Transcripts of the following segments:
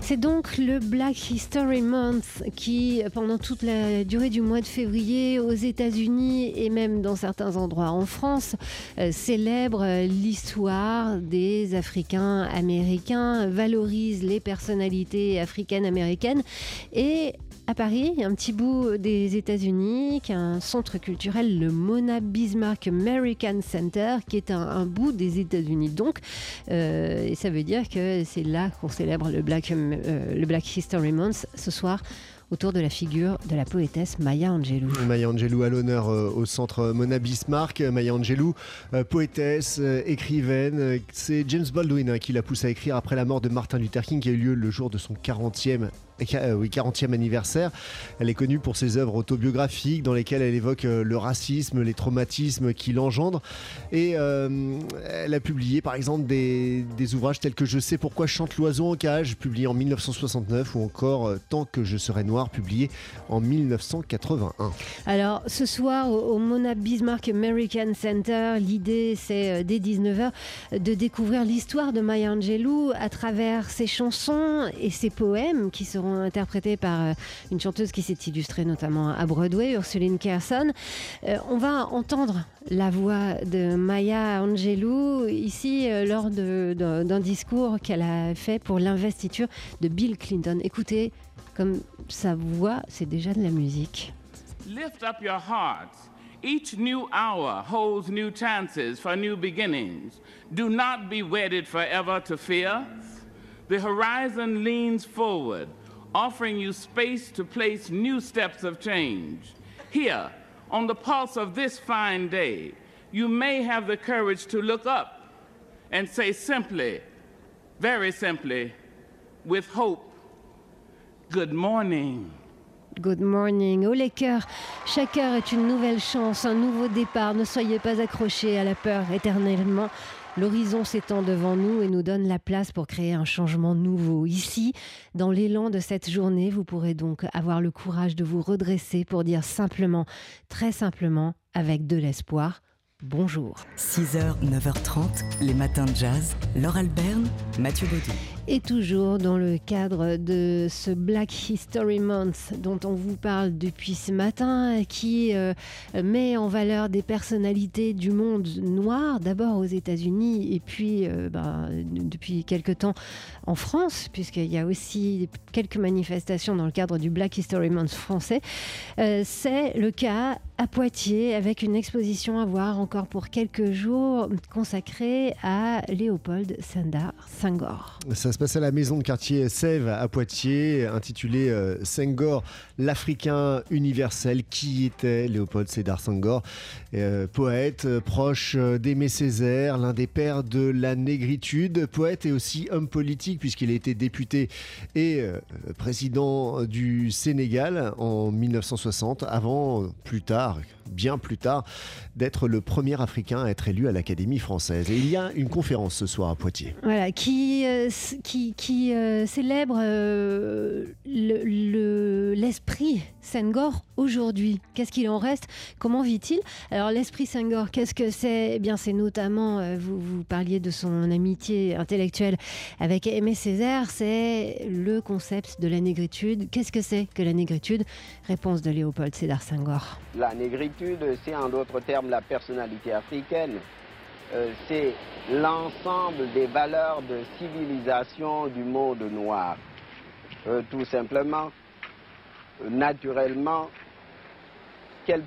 C'est donc le Black History Month qui, pendant toute la durée du mois de février, aux États-Unis et même dans certains endroits en France, euh, célèbre l'histoire des Africains américains, valorise les personnalités africaines américaines et à Paris, un petit bout des États-Unis, qui un centre culturel, le Mona Bismarck American Center, qui est un, bout des États-Unis. Donc, euh, et ça veut dire que c'est là qu'on célèbre le Black, euh, le Black History Month ce soir autour de la figure de la poétesse Maya Angelou. Maya Angelou à l'honneur euh, au centre Mona Bismarck. Maya Angelou, euh, poétesse, écrivaine. C'est James Baldwin hein, qui la pousse à écrire après la mort de Martin Luther King qui a eu lieu le jour de son 40e oui, 40e anniversaire. Elle est connue pour ses œuvres autobiographiques dans lesquelles elle évoque le racisme, les traumatismes qu'il engendre. Et elle a publié par exemple des, ouvrages tels que Je sais pourquoi chante l'oiseau en cage, publié en 1969, ou encore Tant que je serai noir publié en 1981. Alors ce soir au, Mona Bismarck American Center, l'idée c'est euh, dès 19h de découvrir l'histoire de Maya Angelou à travers ses chansons et ses poèmes qui seront interprétés par euh, une chanteuse qui s'est illustrée notamment à Broadway, Ursuline Carson. Euh, on va entendre la voix de Maya Angelou ici lors d'un discours qu'elle a fait pour l'investiture de Bill Clinton. Écoutez comme sa voix, c'est déjà de la musique. Lift up your hearts. Each new hour holds new chances for new beginnings. Do not be wedded forever to fear. The horizon leans forward, offering you space to place new steps of change. Here, on the pulse of this fine day, you may have the courage to look up and say simply, very simply, with hope, Good morning. Good morning. Les cœurs, chaque heure est une nouvelle chance, un nouveau départ. Ne soyez pas accrochés à la peur éternellement. L'horizon s'étend devant nous et nous donne la place pour créer un changement nouveau. Ici, dans l'élan de cette journée, vous pourrez donc avoir le courage de vous redresser pour dire simplement, très simplement, avec de l'espoir, bonjour. 6h, 9h30, les matins de jazz. Laure Alberne, Mathieu Baudou. Et toujours dans le cadre de ce Black History Month dont on vous parle depuis ce matin, qui euh, met en valeur des personnalités du monde noir, d'abord aux États-Unis et puis euh, bah, depuis quelque temps en France, puisqu'il y a aussi quelques manifestations dans le cadre du Black History Month français. Euh, c'est le cas à Poitiers avec une exposition à voir encore pour quelques jours consacrée à Léopold Sandar Senghor. Ça se passe à la maison de quartier Sèvres à Poitiers, intitulée euh, Senghor, l'Africain universel. Qui était Léopold Sédar Senghor? Euh, Poète, euh, proche d'Aimé Césaire, l'un des pères de la négritude, poète et aussi homme politique puisqu'il a été député et président du Sénégal en 1960, avant plus tard Clark bien plus tard, d'être le premier Africain à être élu à l'Académie française. Et il y a une conférence ce soir à Poitiers. Voilà, qui, euh, qui, qui euh, célèbre euh, l'esprit Senghor aujourd'hui. Qu'est-ce qu'il en reste? Comment vit-il? Alors l'esprit Senghor, qu'est-ce que c'est? Eh bien c'est notamment, vous, vous parliez de son amitié intellectuelle avec Aimé Césaire, c'est le concept de la négritude. Qu'est-ce que c'est que la négritude? Réponse de Léopold Sédar Senghor. La négritude, c'est en d'autres termes la personnalité africaine. Euh, c'est l'ensemble des valeurs de civilisation du monde noir. Euh, tout simplement, naturellement,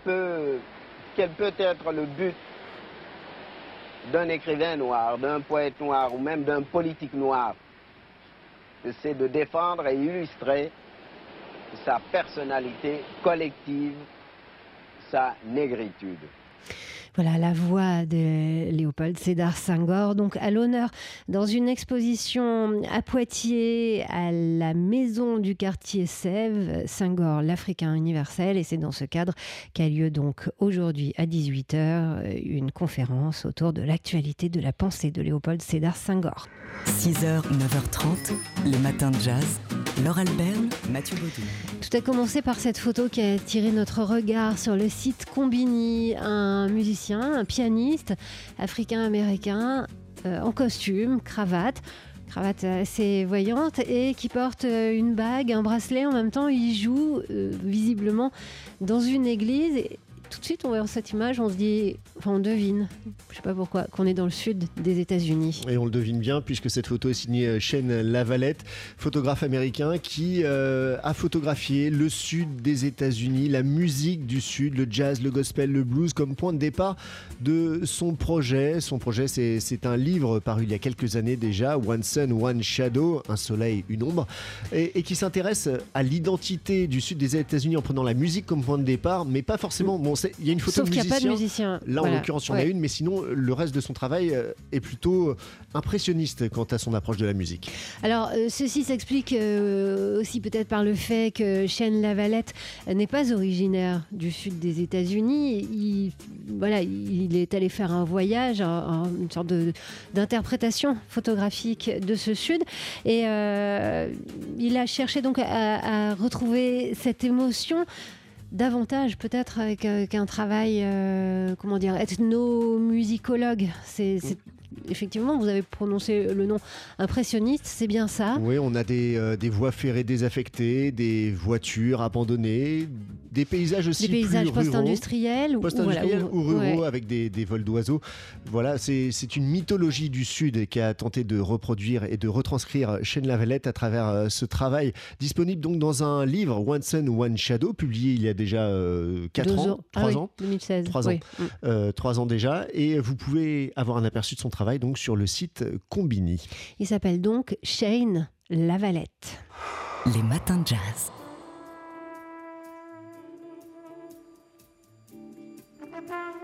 peut, quel peut être le but d'un écrivain noir, d'un poète noir ou même d'un politique noir? C'est de défendre et illustrer sa personnalité collective sa négritude. Voilà la voix de Léopold Sédar Senghor, donc à l'honneur dans une exposition à Poitiers, à la maison du quartier Sèvres, Senghor, l'Africain universel. Et c'est dans ce cadre qu'a lieu donc aujourd'hui à 18h une conférence autour de l'actualité de la pensée de Léopold Sédar Senghor. 6h, 9h30, le matin de jazz. Laure Albert, Mathieu Baudou. Tout a commencé par cette photo qui a attiré notre regard sur le site Combini, un musicien un pianiste africain-américain en costume, cravate cravate assez voyante et qui porte une bague, un bracelet en même temps. Il joue visiblement dans une église tout de suite, on voit cette image, on se dit, enfin, on devine, je sais pas pourquoi, qu'on est dans le sud des États-Unis. Et on le devine bien, puisque cette photo est signée euh, Shane Lavalette, photographe américain qui euh, a photographié le sud des États-Unis, la musique du sud, le jazz, le gospel, le blues, comme point de départ de son projet. Son projet, c'est un livre paru il y a quelques années déjà, One Sun, One Shadow, un soleil, une ombre, et, qui s'intéresse à l'identité du sud des États-Unis en prenant la musique comme point de départ, mais pas forcément. Il y a une photo Sauf de qu'il musicien. n'y a pas de musicien. Là, en l'occurrence, il y en a une, mais sinon, le reste de son travail euh, est plutôt euh, impressionniste quant à son approche de la musique. Alors, euh, ceci s'explique aussi peut-être par le fait que Shane Lavalette n'est pas originaire du sud des États-Unis. Il, voilà, il est allé faire un voyage, une sorte d'interprétation photographique de ce sud. Et il a cherché donc à, à retrouver cette émotion davantage peut-être avec, un travail, euh, comment dire, ethnomusicologue. C'est effectivement, vous avez prononcé le nom impressionniste, c'est bien ça Oui, on a des, euh, des voies ferrées désaffectées, des voitures abandonnées, des paysages aussi des paysages post-industriels ou, ou, ruraux avec des, des vols d'oiseaux. Voilà, c'est une mythologie du Sud qui a tenté de reproduire et de retranscrire Shane Lavalette à travers euh, ce travail, disponible donc dans un livre One Sun, One Shadow, publié il y a déjà 4 euh, ans, 3 ah ans, 2016, 3 ans, 3 ans déjà, et vous pouvez avoir un aperçu de son travail donc sur le site Combini. Il s'appelle donc Shane Lavalette. Les matins de jazz. Thank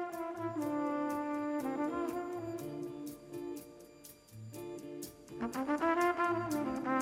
you.